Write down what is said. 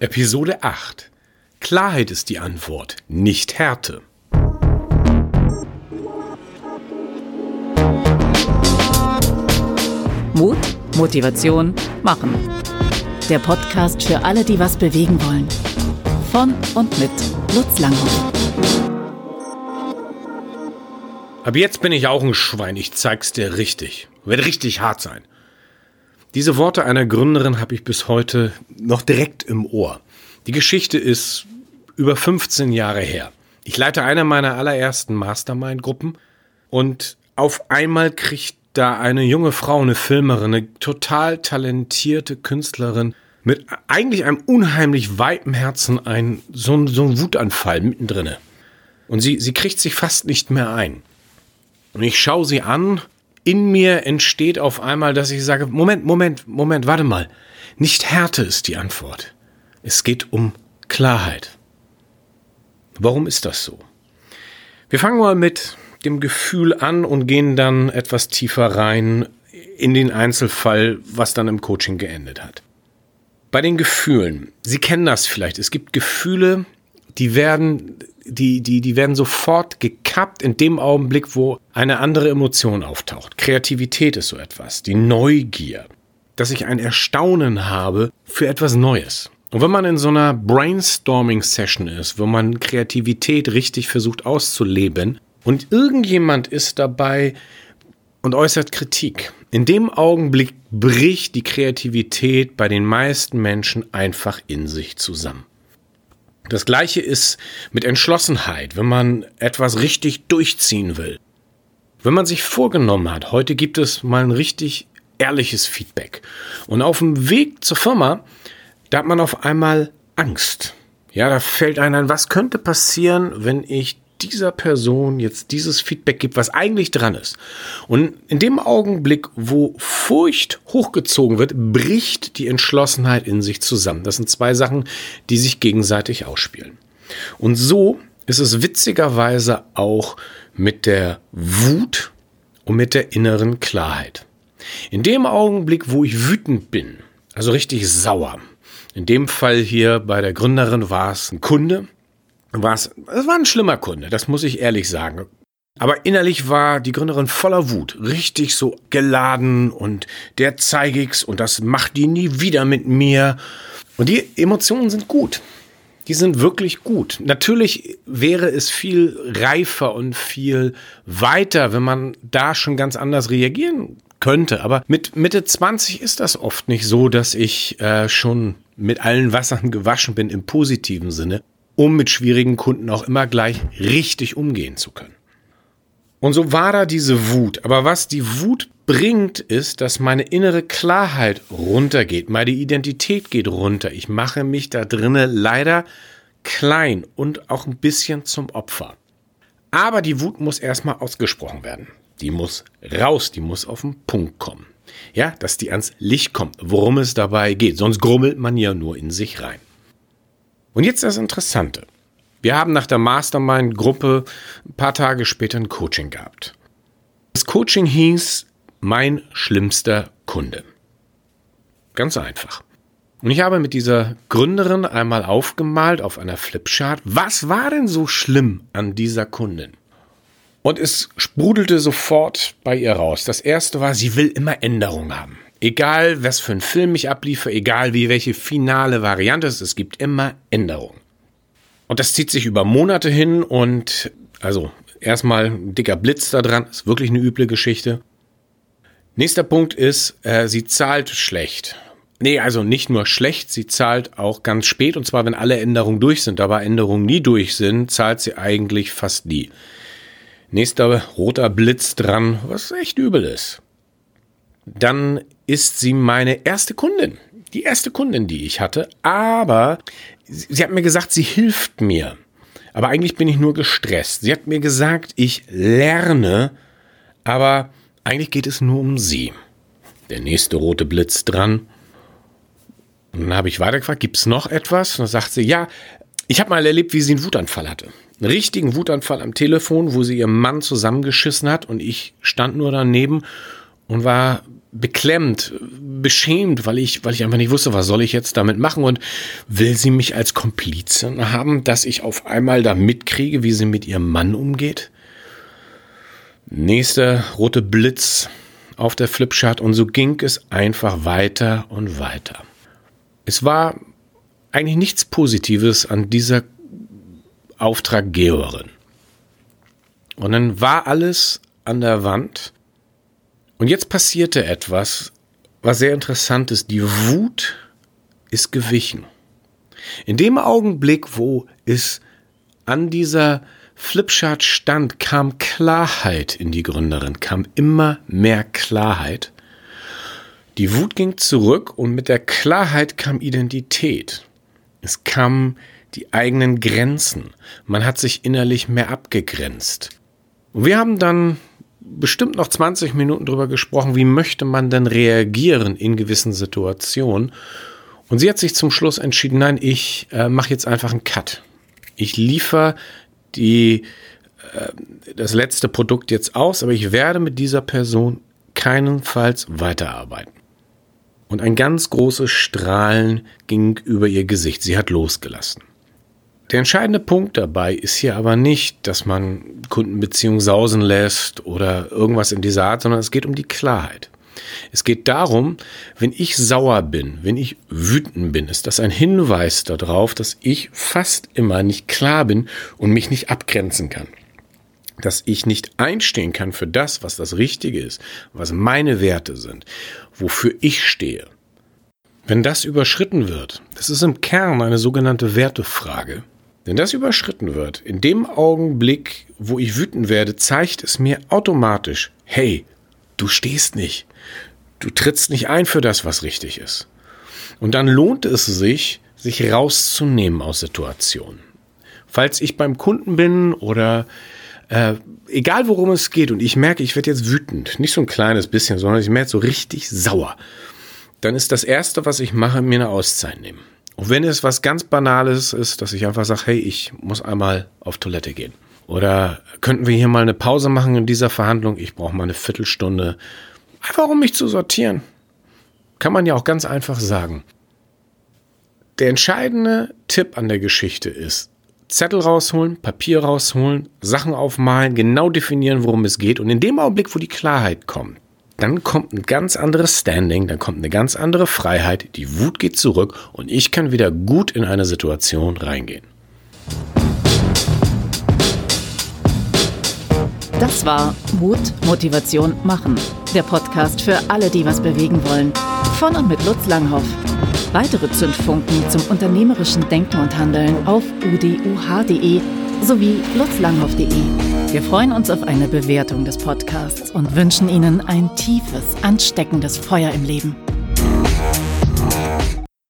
Episode 8. Klarheit ist die Antwort, nicht Härte. Mut, Motivation, Machen. Der Podcast für alle, die was bewegen wollen. Von und mit Lutz Langhoff. Ab jetzt bin ich auch ein Schwein, ich zeig's dir richtig. Wird richtig hart sein. Diese Worte einer Gründerin habe ich bis heute noch direkt im Ohr. Die Geschichte ist über 15 Jahre her. Ich leite eine meiner allerersten Mastermind-Gruppen und auf einmal kriegt da eine junge Frau, eine Filmerin, eine total talentierte Künstlerin mit eigentlich einem unheimlich weiten Herzen ein, so, so ein Wutanfall mittendrin. Und sie, sie kriegt sich fast nicht mehr ein. Und ich schaue sie an, in mir entsteht auf einmal, dass ich sage, Moment, Moment, Moment, warte mal. Nicht Härte ist die Antwort. Es geht um Klarheit. Warum ist das so? Wir fangen mal mit dem Gefühl an und gehen dann etwas tiefer rein in den Einzelfall, was dann im Coaching geendet hat. Bei den Gefühlen, Sie kennen das vielleicht, es gibt Gefühle, die werden, die, die, die werden sofort gekappt in dem Augenblick, wo eine andere Emotion auftaucht. Kreativität ist so etwas, die Neugier, dass ich ein Erstaunen habe für etwas Neues. Und wenn man in so einer Brainstorming-Session ist, wo man Kreativität richtig versucht auszuleben und irgendjemand ist dabei und äußert Kritik, in dem Augenblick bricht die Kreativität bei den meisten Menschen einfach in sich zusammen. Das gleiche ist mit Entschlossenheit, wenn man etwas richtig durchziehen will. Wenn man sich vorgenommen hat, heute gibt es mal ein richtig ehrliches Feedback. Und auf dem Weg zur Firma da hat man auf einmal Angst. Ja, da fällt einem ein, was könnte passieren, wenn ich dieser Person jetzt dieses Feedback gebe, was eigentlich dran ist. Und in dem Augenblick, wo Furcht hochgezogen wird, bricht die Entschlossenheit in sich zusammen. Das sind zwei Sachen, die sich gegenseitig ausspielen. Und so ist es witzigerweise auch mit der Wut und mit der inneren Klarheit. In dem Augenblick, wo ich wütend bin, also richtig sauer, in dem Fall hier bei der Gründerin war es ein Kunde. War es, es war ein schlimmer Kunde, das muss ich ehrlich sagen. Aber innerlich war die Gründerin voller Wut, richtig so geladen und der zeige ich's und das macht die nie wieder mit mir. Und die Emotionen sind gut. Die sind wirklich gut. Natürlich wäre es viel reifer und viel weiter, wenn man da schon ganz anders reagieren könnte. Aber mit Mitte 20 ist das oft nicht so, dass ich äh, schon mit allen Wassern gewaschen bin im positiven Sinne, um mit schwierigen Kunden auch immer gleich richtig umgehen zu können. Und so war da diese Wut. Aber was die Wut bringt, ist, dass meine innere Klarheit runtergeht. Meine Identität geht runter. Ich mache mich da drinnen leider klein und auch ein bisschen zum Opfer. Aber die Wut muss erstmal ausgesprochen werden. Die muss raus, die muss auf den Punkt kommen. Ja, dass die ans Licht kommt, worum es dabei geht. Sonst grummelt man ja nur in sich rein. Und jetzt das Interessante. Wir haben nach der Mastermind-Gruppe ein paar Tage später ein Coaching gehabt. Das Coaching hieß Mein schlimmster Kunde. Ganz einfach. Und ich habe mit dieser Gründerin einmal aufgemalt auf einer Flipchart, was war denn so schlimm an dieser Kundin? Und es sprudelte sofort bei ihr raus. Das erste war, sie will immer Änderungen haben. Egal, was für ein Film ich abliefe, egal wie welche finale Variante es ist, es gibt immer Änderungen. Und das zieht sich über Monate hin und also erstmal ein dicker Blitz da dran, ist wirklich eine üble Geschichte. Nächster Punkt ist, äh, sie zahlt schlecht. Nee, also nicht nur schlecht, sie zahlt auch ganz spät und zwar, wenn alle Änderungen durch sind. Aber Änderungen nie durch sind, zahlt sie eigentlich fast nie. Nächster roter Blitz dran, was echt übel ist. Dann ist sie meine erste Kundin. Die erste Kundin, die ich hatte. Aber sie hat mir gesagt, sie hilft mir. Aber eigentlich bin ich nur gestresst. Sie hat mir gesagt, ich lerne, aber eigentlich geht es nur um sie. Der nächste rote Blitz dran. Und dann habe ich weitergefragt, gibt es noch etwas? Und dann sagt sie, ja, ich habe mal erlebt, wie sie einen Wutanfall hatte einen richtigen Wutanfall am Telefon, wo sie ihren Mann zusammengeschissen hat und ich stand nur daneben und war beklemmt, beschämt, weil ich, weil ich einfach nicht wusste, was soll ich jetzt damit machen und will sie mich als Komplizin haben, dass ich auf einmal da mitkriege, wie sie mit ihrem Mann umgeht? Nächster rote Blitz auf der Flipchart und so ging es einfach weiter und weiter. Es war eigentlich nichts Positives an dieser Auftraggeberin. Und dann war alles an der Wand. Und jetzt passierte etwas, was sehr interessant ist. Die Wut ist gewichen. In dem Augenblick, wo es an dieser Flipchart stand, kam Klarheit in die Gründerin, kam immer mehr Klarheit. Die Wut ging zurück und mit der Klarheit kam Identität. Es kamen die eigenen Grenzen. Man hat sich innerlich mehr abgegrenzt. Und wir haben dann bestimmt noch 20 Minuten darüber gesprochen, wie möchte man denn reagieren in gewissen Situationen. Und sie hat sich zum Schluss entschieden, nein, ich äh, mache jetzt einfach einen Cut. Ich liefere die, äh, das letzte Produkt jetzt aus, aber ich werde mit dieser Person keinenfalls weiterarbeiten. Und ein ganz großes Strahlen ging über ihr Gesicht. Sie hat losgelassen. Der entscheidende Punkt dabei ist hier aber nicht, dass man Kundenbeziehungen sausen lässt oder irgendwas in dieser Art, sondern es geht um die Klarheit. Es geht darum, wenn ich sauer bin, wenn ich wütend bin, ist das ein Hinweis darauf, dass ich fast immer nicht klar bin und mich nicht abgrenzen kann. Dass ich nicht einstehen kann für das, was das Richtige ist, was meine Werte sind, wofür ich stehe. Wenn das überschritten wird, das ist im Kern eine sogenannte Wertefrage, wenn das überschritten wird, in dem Augenblick, wo ich wütend werde, zeigt es mir automatisch, hey, du stehst nicht. Du trittst nicht ein für das, was richtig ist. Und dann lohnt es sich, sich rauszunehmen aus Situationen. Falls ich beim Kunden bin oder äh, egal worum es geht und ich merke, ich werde jetzt wütend, nicht so ein kleines bisschen, sondern ich merke so richtig sauer, dann ist das Erste, was ich mache, mir eine Auszeit nehmen. Und wenn es was ganz Banales ist, dass ich einfach sage, hey, ich muss einmal auf Toilette gehen. Oder könnten wir hier mal eine Pause machen in dieser Verhandlung? Ich brauche mal eine Viertelstunde. Einfach um mich zu sortieren. Kann man ja auch ganz einfach sagen. Der entscheidende Tipp an der Geschichte ist, Zettel rausholen, Papier rausholen, Sachen aufmalen, genau definieren, worum es geht. Und in dem Augenblick, wo die Klarheit kommt, dann kommt ein ganz anderes Standing, dann kommt eine ganz andere Freiheit, die Wut geht zurück und ich kann wieder gut in eine Situation reingehen. Das war Mut, Motivation, Machen. Der Podcast für alle, die was bewegen wollen. Von und mit Lutz Langhoff. Weitere Zündfunken zum unternehmerischen Denken und Handeln auf uduh.de sowie lutzlanghoff.de. Wir freuen uns auf eine Bewertung des Podcasts und wünschen Ihnen ein tiefes, ansteckendes Feuer im Leben.